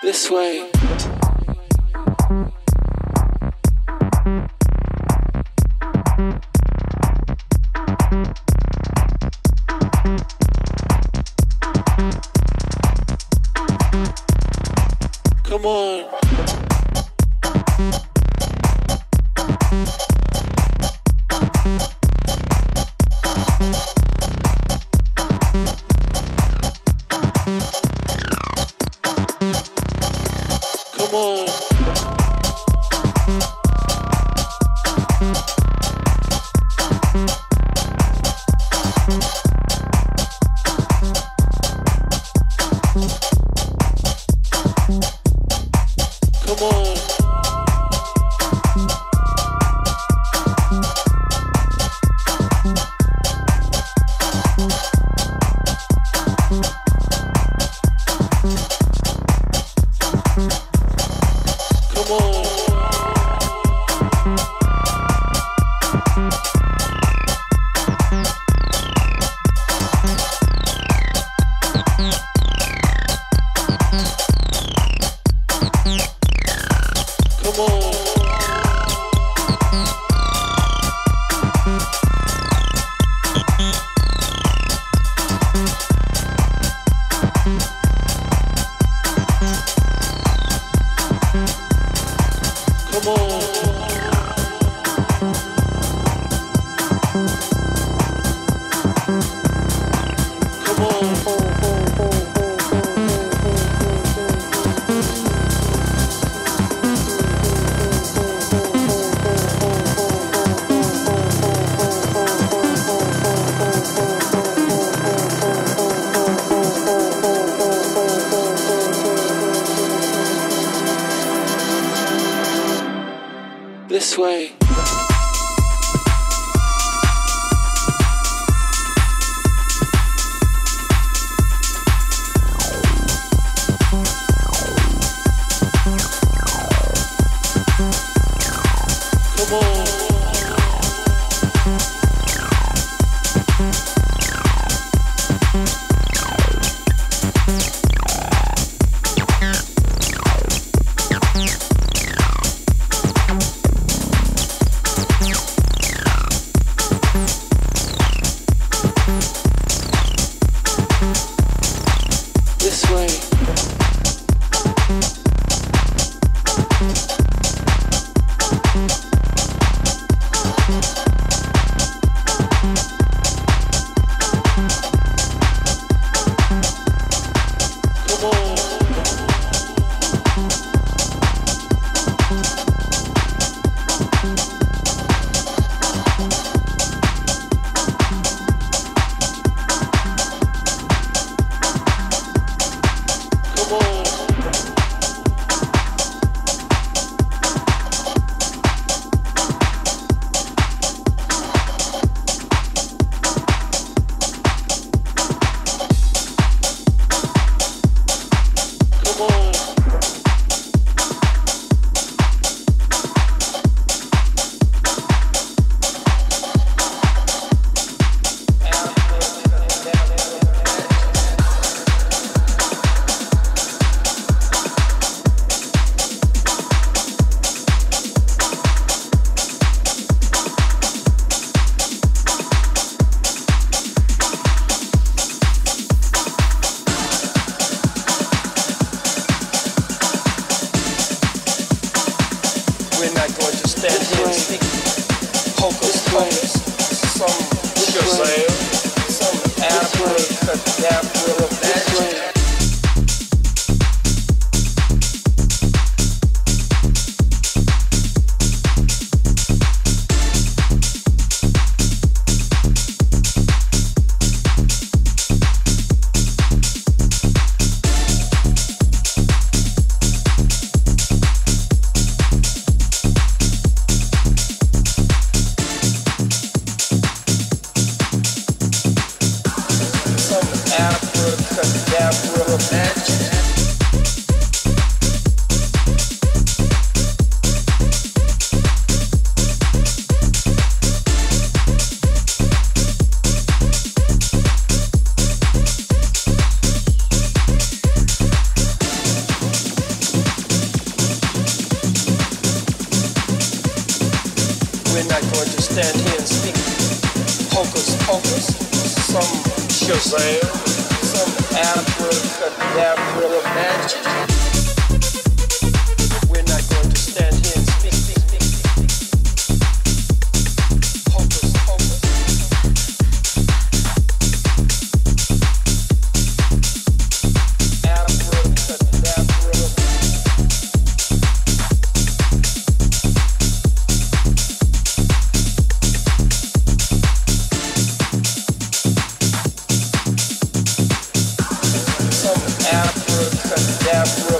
This way.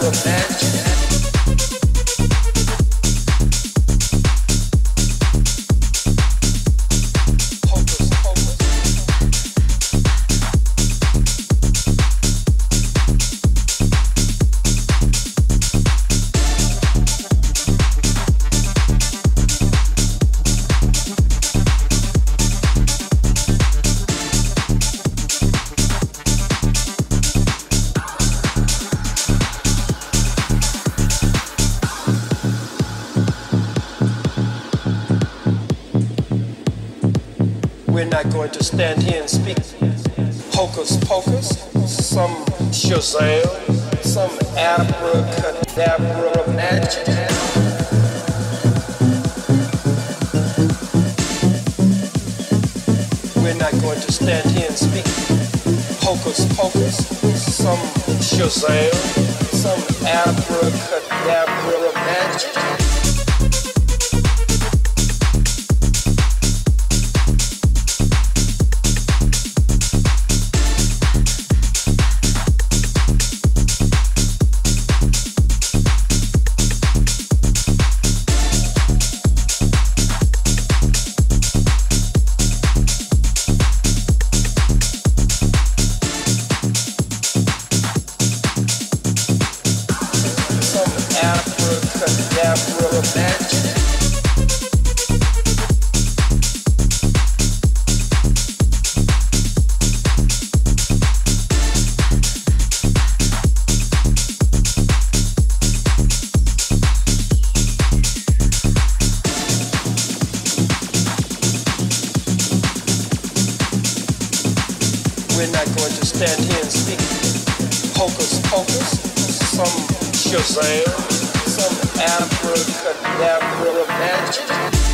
Abracadabra magic. Shazam, some abracadabra magic. We're not going to stand here and speak. Hocus pocus, some Shazam, We're not going to stand here and speak hocus pocus, some Shazam, some abracadabra uh, magic.